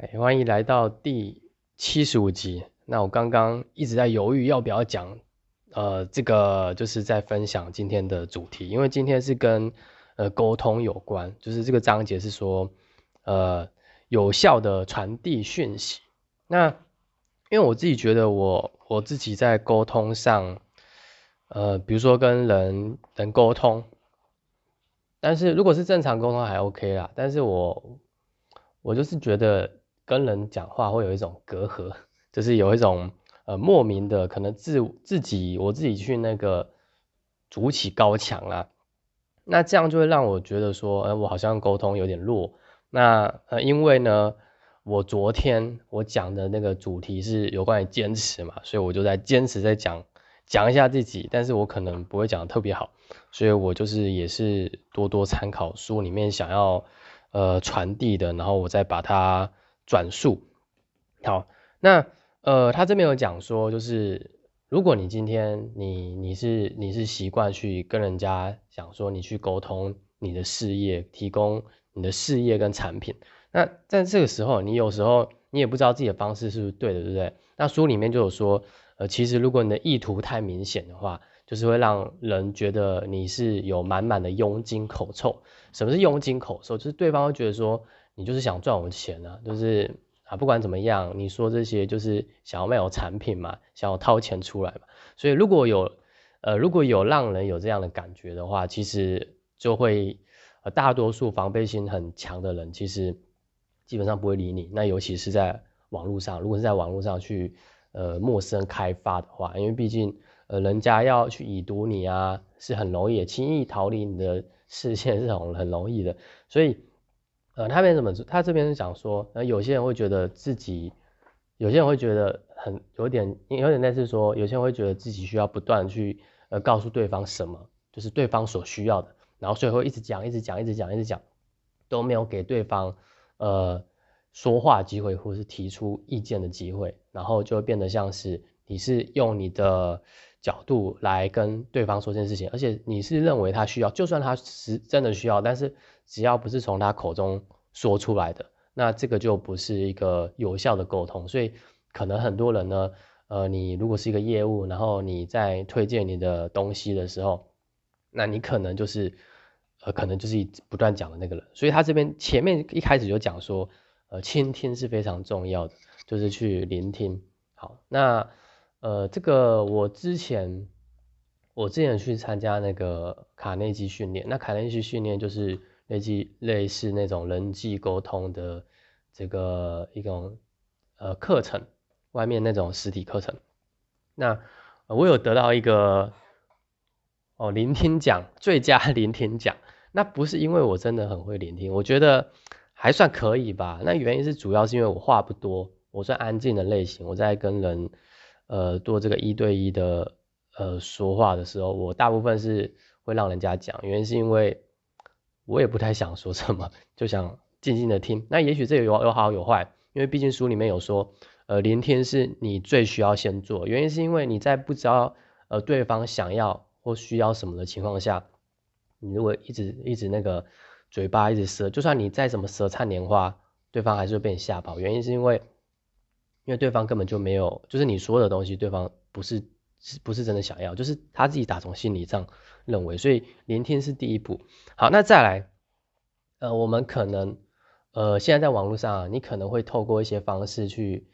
哎，欢迎来到第七十五集。那我刚刚一直在犹豫要不要讲，呃，这个就是在分享今天的主题，因为今天是跟呃沟通有关，就是这个章节是说，呃，有效的传递讯息。那因为我自己觉得我我自己在沟通上，呃，比如说跟人人沟通，但是如果是正常沟通还 OK 啦，但是我我就是觉得。跟人讲话会有一种隔阂，就是有一种呃莫名的可能自自己我自己去那个筑起高墙啦，那这样就会让我觉得说，呃，我好像沟通有点弱。那呃，因为呢，我昨天我讲的那个主题是有关于坚持嘛，所以我就在坚持在讲讲一下自己，但是我可能不会讲的特别好，所以我就是也是多多参考书里面想要呃传递的，然后我再把它。转述，好，那呃，他这边有讲说，就是如果你今天你你是你是习惯去跟人家讲说，你去沟通你的事业，提供你的事业跟产品，那在这个时候，你有时候你也不知道自己的方式是不是对的，对不对？那书里面就有说，呃，其实如果你的意图太明显的话，就是会让人觉得你是有满满的佣金口臭。什么是佣金口臭？就是对方会觉得说。你就是想赚我钱啊，就是啊，不管怎么样，你说这些就是想要卖我产品嘛，想要掏钱出来嘛。所以如果有呃如果有让人有这样的感觉的话，其实就会呃大多数防备心很强的人，其实基本上不会理你。那尤其是在网络上，如果是在网络上去呃陌生开发的话，因为毕竟呃人家要去已读你啊，是很容易，轻易逃离你的视线是很很容易的，所以。呃，他边怎么？他这边是讲说，呃，有些人会觉得自己，有些人会觉得很有点，有点类似说，有些人会觉得自己需要不断去呃告诉对方什么，就是对方所需要的，然后所以会一直讲，一直讲，一直讲，一直讲，都没有给对方呃说话机会或是提出意见的机会，然后就会变得像是你是用你的角度来跟对方说这件事情，而且你是认为他需要，就算他是真的需要，但是。只要不是从他口中说出来的，那这个就不是一个有效的沟通。所以可能很多人呢，呃，你如果是一个业务，然后你在推荐你的东西的时候，那你可能就是，呃，可能就是不断讲的那个人。所以他这边前面一开始就讲说，呃，倾听是非常重要的，就是去聆听。好，那呃，这个我之前我之前去参加那个卡内基训练，那卡内基训练就是。类似类似那种人际沟通的这个一种呃课程，外面那种实体课程，那我有得到一个哦聆听奖最佳 聆听奖，那不是因为我真的很会聆听，我觉得还算可以吧。那原因是主要是因为我话不多，我算安静的类型。我在跟人呃做这个一对一的呃说话的时候，我大部分是会让人家讲，原因是因为。我也不太想说什么，就想静静的听。那也许这有有好有坏，因为毕竟书里面有说，呃，聆听是你最需要先做。原因是因为你在不知道呃对方想要或需要什么的情况下，你如果一直一直那个嘴巴一直舌，就算你再怎么舌灿莲花，对方还是会被你吓跑。原因是因为，因为对方根本就没有，就是你说的东西，对方不是是不是真的想要，就是他自己打从心理上。认为，所以聆听是第一步。好，那再来，呃，我们可能，呃，现在在网络上，你可能会透过一些方式去，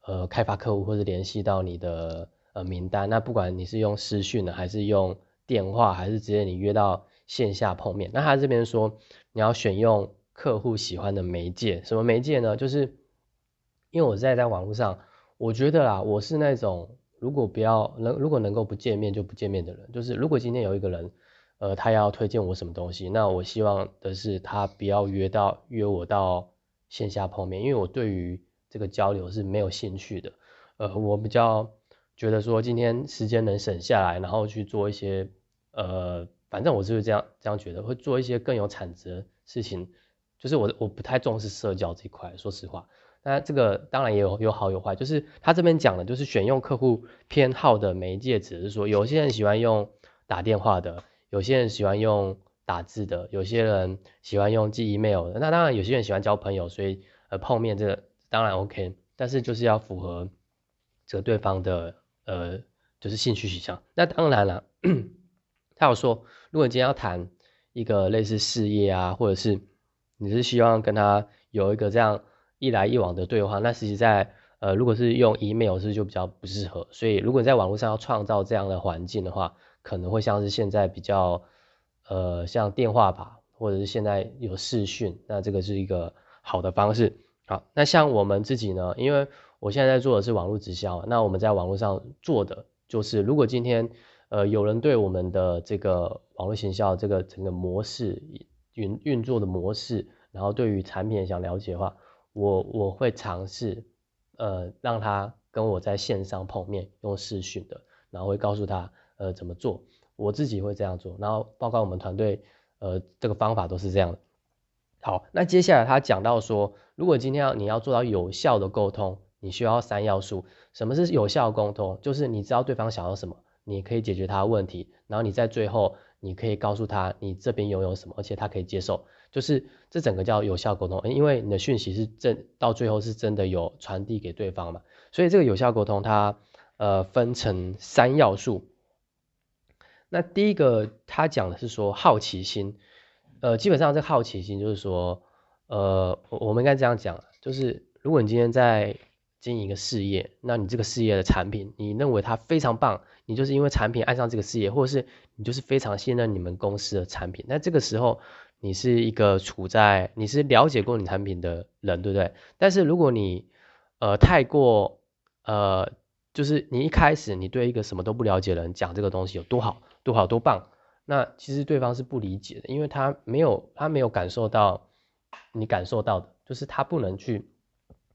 呃，开发客户或者联系到你的呃名单。那不管你是用私讯的，还是用电话，还是直接你约到线下碰面，那他这边说你要选用客户喜欢的媒介。什么媒介呢？就是因为我现在在网络上，我觉得啦，我是那种。如果不要能，如果能够不见面就不见面的人，就是如果今天有一个人，呃，他要推荐我什么东西，那我希望的是他不要约到约我到线下碰面，因为我对于这个交流是没有兴趣的。呃，我比较觉得说今天时间能省下来，然后去做一些，呃，反正我就是这样这样觉得，会做一些更有产值的事情。就是我我不太重视社交这一块，说实话。那这个当然也有有好有坏，就是他这边讲的，就是选用客户偏好的媒介，只是说有些人喜欢用打电话的，有些人喜欢用打字的，有些人喜欢用寄 email 的。那当然有些人喜欢交朋友，所以呃碰面这个当然 OK，但是就是要符合这个对方的呃就是兴趣取向。那当然了，他有说，如果你今天要谈一个类似事业啊，或者是你是希望跟他有一个这样一来一往的对话，那实际在呃如果是用 email 是就比较不适合。所以如果你在网络上要创造这样的环境的话，可能会像是现在比较呃像电话吧，或者是现在有视讯，那这个是一个好的方式。好，那像我们自己呢，因为我现在在做的是网络直销，那我们在网络上做的就是，如果今天呃有人对我们的这个网络行销这个整个模式运运作的模式，然后对于产品想了解的话，我我会尝试呃让他跟我在线上碰面用视讯的，然后会告诉他呃怎么做，我自己会这样做，然后报告我们团队呃这个方法都是这样的。好，那接下来他讲到说，如果今天要你要做到有效的沟通，你需要三要素。什么是有效沟通？就是你知道对方想要什么，你可以解决他的问题，然后你在最后你可以告诉他你这边拥有什么，而且他可以接受。就是这整个叫有效沟通，因为你的讯息是真到最后是真的有传递给对方嘛。所以这个有效沟通它呃分成三要素。那第一个他讲的是说好奇心。呃，基本上这好奇心就是说，呃，我们应该这样讲，就是如果你今天在经营一个事业，那你这个事业的产品，你认为它非常棒，你就是因为产品爱上这个事业，或者是你就是非常信任你们公司的产品，那这个时候你是一个处在你是了解过你产品的人，对不对？但是如果你呃太过呃，就是你一开始你对一个什么都不了解的人讲这个东西有多好多好多棒。那其实对方是不理解的，因为他没有他没有感受到你感受到的，就是他不能去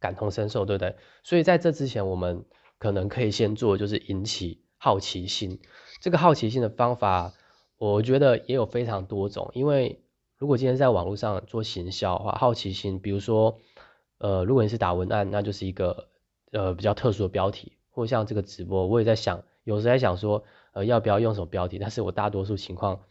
感同身受，对不对？所以在这之前，我们可能可以先做，就是引起好奇心。这个好奇心的方法，我觉得也有非常多种。因为如果今天在网络上做行销的话，好奇心，比如说，呃，如果你是打文案，那就是一个呃比较特殊的标题，或像这个直播，我也在想，有时在想说。呃，要不要用什么标题？但是我大多数情况，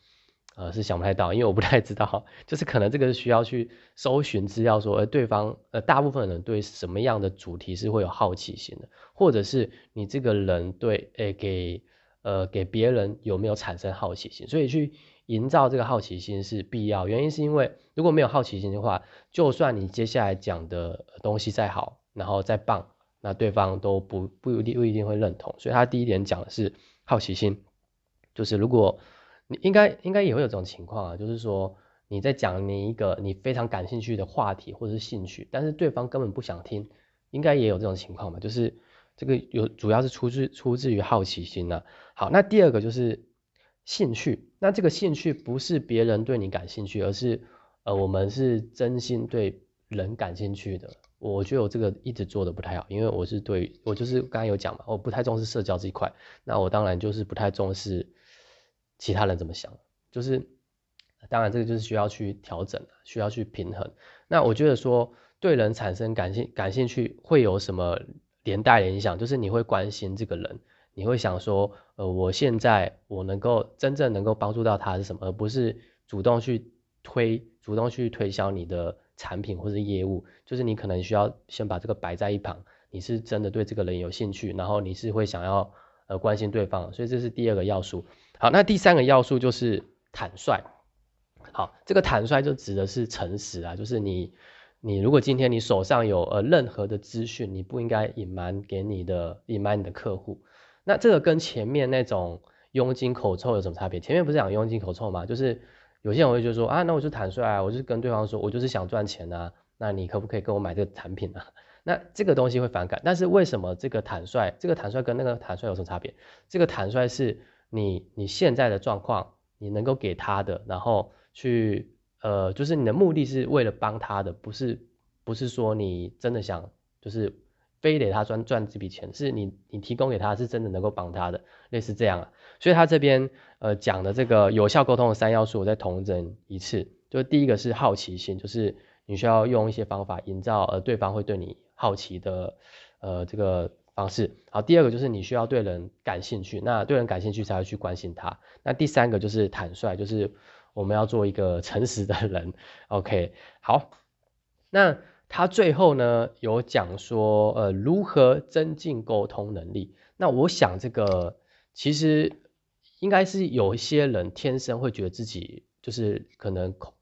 呃，是想不太到，因为我不太知道，就是可能这个是需要去搜寻资料，说，呃，对方，呃，大部分人对什么样的主题是会有好奇心的，或者是你这个人对，诶，给，呃，给别人有没有产生好奇心？所以去营造这个好奇心是必要，原因是因为如果没有好奇心的话，就算你接下来讲的东西再好，然后再棒，那对方都不不一定不一定会认同。所以他第一点讲的是。好奇心，就是如果你应该应该也会有这种情况啊，就是说你在讲你一个你非常感兴趣的话题或者是兴趣，但是对方根本不想听，应该也有这种情况吧？就是这个有主要是出自出自于好奇心呢。好，那第二个就是兴趣，那这个兴趣不是别人对你感兴趣，而是呃我们是真心对人感兴趣的。我觉得我这个一直做的不太好，因为我是对我就是刚刚有讲嘛，我不太重视社交这一块，那我当然就是不太重视其他人怎么想，就是当然这个就是需要去调整，需要去平衡。那我觉得说对人产生感兴感兴趣会有什么连带影响，就是你会关心这个人，你会想说，呃，我现在我能够真正能够帮助到他是什么，而不是主动去推主动去推销你的。产品或者业务，就是你可能需要先把这个摆在一旁，你是真的对这个人有兴趣，然后你是会想要呃关心对方，所以这是第二个要素。好，那第三个要素就是坦率。好，这个坦率就指的是诚实啊，就是你你如果今天你手上有呃任何的资讯，你不应该隐瞒给你的隐瞒你的客户。那这个跟前面那种佣金口臭有什么差别？前面不是讲佣金口臭吗？就是有些人会就说啊，那我就坦率啊，我就跟对方说，我就是想赚钱啊，那你可不可以跟我买这个产品啊？那这个东西会反感，但是为什么这个坦率，这个坦率跟那个坦率有什么差别？这个坦率是你你现在的状况，你能够给他的，然后去呃，就是你的目的是为了帮他的，不是不是说你真的想就是。非得他赚赚这笔钱，是你你提供给他是真的能够帮他的，类似这样啊。所以他这边呃讲的这个有效沟通的三要素，我再统整一次。就第一个是好奇心，就是你需要用一些方法营造呃对方会对你好奇的呃这个方式。好，第二个就是你需要对人感兴趣，那对人感兴趣才会去关心他。那第三个就是坦率，就是我们要做一个诚实的人。OK，好，那。他最后呢有讲说，呃，如何增进沟通能力。那我想这个其实应该是有一些人天生会觉得自己就是可能沟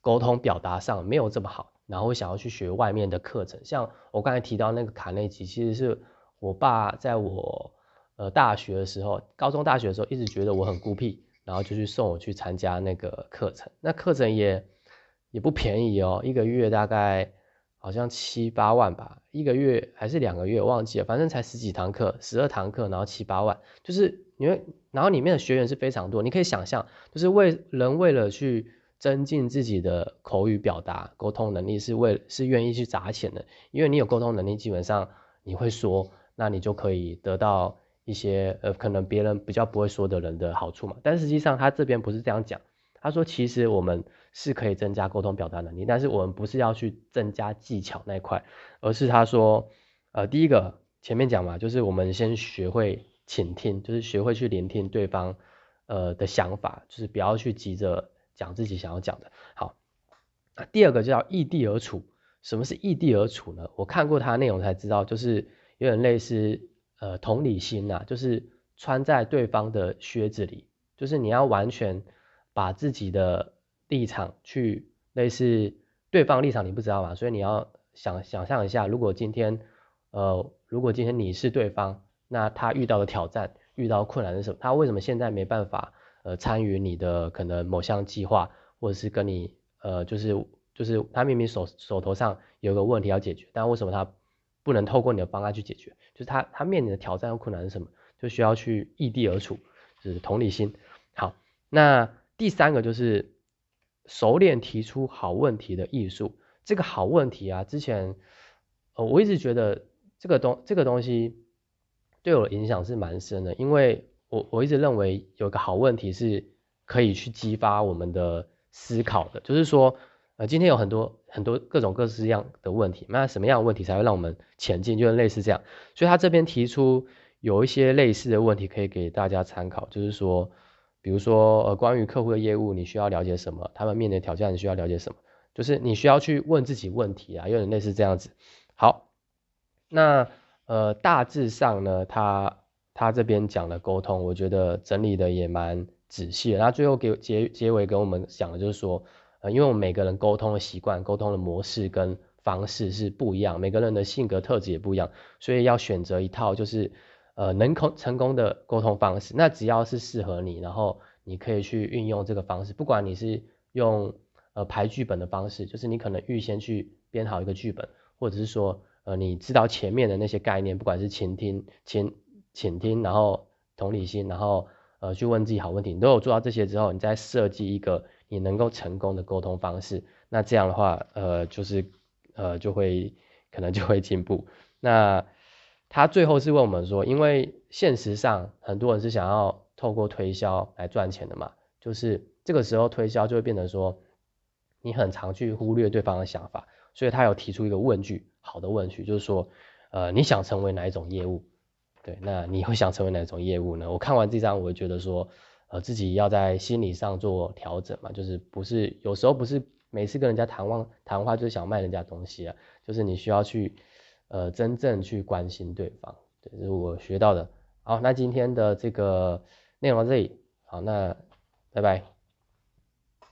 沟通表达上没有这么好，然后想要去学外面的课程。像我刚才提到那个卡内基，其实是我爸在我呃大学的时候，高中大学的时候一直觉得我很孤僻，然后就去送我去参加那个课程。那课程也也不便宜哦，一个月大概。好像七八万吧，一个月还是两个月，忘记了，反正才十几堂课，十二堂课，然后七八万，就是因为，然后里面的学员是非常多，你可以想象，就是为人为了去增进自己的口语表达、沟通能力，是为是愿意去砸钱的，因为你有沟通能力，基本上你会说，那你就可以得到一些呃，可能别人比较不会说的人的好处嘛，但实际上他这边不是这样讲，他说其实我们。是可以增加沟通表达能力，但是我们不是要去增加技巧那一块，而是他说，呃，第一个前面讲嘛，就是我们先学会倾听，就是学会去聆听对方呃的想法，就是不要去急着讲自己想要讲的。好，那第二个就叫异地而处，什么是异地而处呢？我看过他内容才知道，就是有点类似呃同理心呐，就是穿在对方的靴子里，就是你要完全把自己的。立场去类似对方立场你不知道嘛，所以你要想想象一下，如果今天呃如果今天你是对方，那他遇到的挑战遇到困难是什么？他为什么现在没办法呃参与你的可能某项计划，或者是跟你呃就是就是他明明手手头上有个问题要解决，但为什么他不能透过你的方案去解决？就是他他面临的挑战和困难是什么？就需要去异地而处，就是同理心。好，那第三个就是。熟练提出好问题的艺术，这个好问题啊，之前呃我一直觉得这个东这个东西对我的影响是蛮深的，因为我我一直认为有个好问题是可以去激发我们的思考的，就是说呃今天有很多很多各种各式样的问题，那什么样的问题才会让我们前进？就是类似这样，所以他这边提出有一些类似的问题可以给大家参考，就是说。比如说，呃，关于客户的业务，你需要了解什么？他们面临的挑战，你需要了解什么？就是你需要去问自己问题啊，有点类似这样子。好，那呃，大致上呢，他他这边讲的沟通，我觉得整理的也蛮仔细。然后最后给结结尾跟我们讲的就是说，因为我们每个人沟通的习惯、沟通的模式跟方式是不一样，每个人的性格特质也不一样，所以要选择一套就是。呃，能成成功的沟通方式，那只要是适合你，然后你可以去运用这个方式，不管你是用呃排剧本的方式，就是你可能预先去编好一个剧本，或者是说呃你知道前面的那些概念，不管是倾听、倾倾听，然后同理心，然后呃去问自己好问题，你都有做到这些之后，你再设计一个你能够成功的沟通方式，那这样的话，呃就是呃就会可能就会进步，那。他最后是问我们说，因为现实上很多人是想要透过推销来赚钱的嘛，就是这个时候推销就会变成说，你很常去忽略对方的想法，所以他有提出一个问句，好的问句，就是说，呃，你想成为哪一种业务？对，那你会想成为哪种业务呢？我看完这张，我觉得说，呃，自己要在心理上做调整嘛，就是不是有时候不是每次跟人家谈话谈话就是想卖人家东西啊，就是你需要去。呃，真正去关心对方，对，这是我学到的。好，那今天的这个内容到这里，好，那拜拜。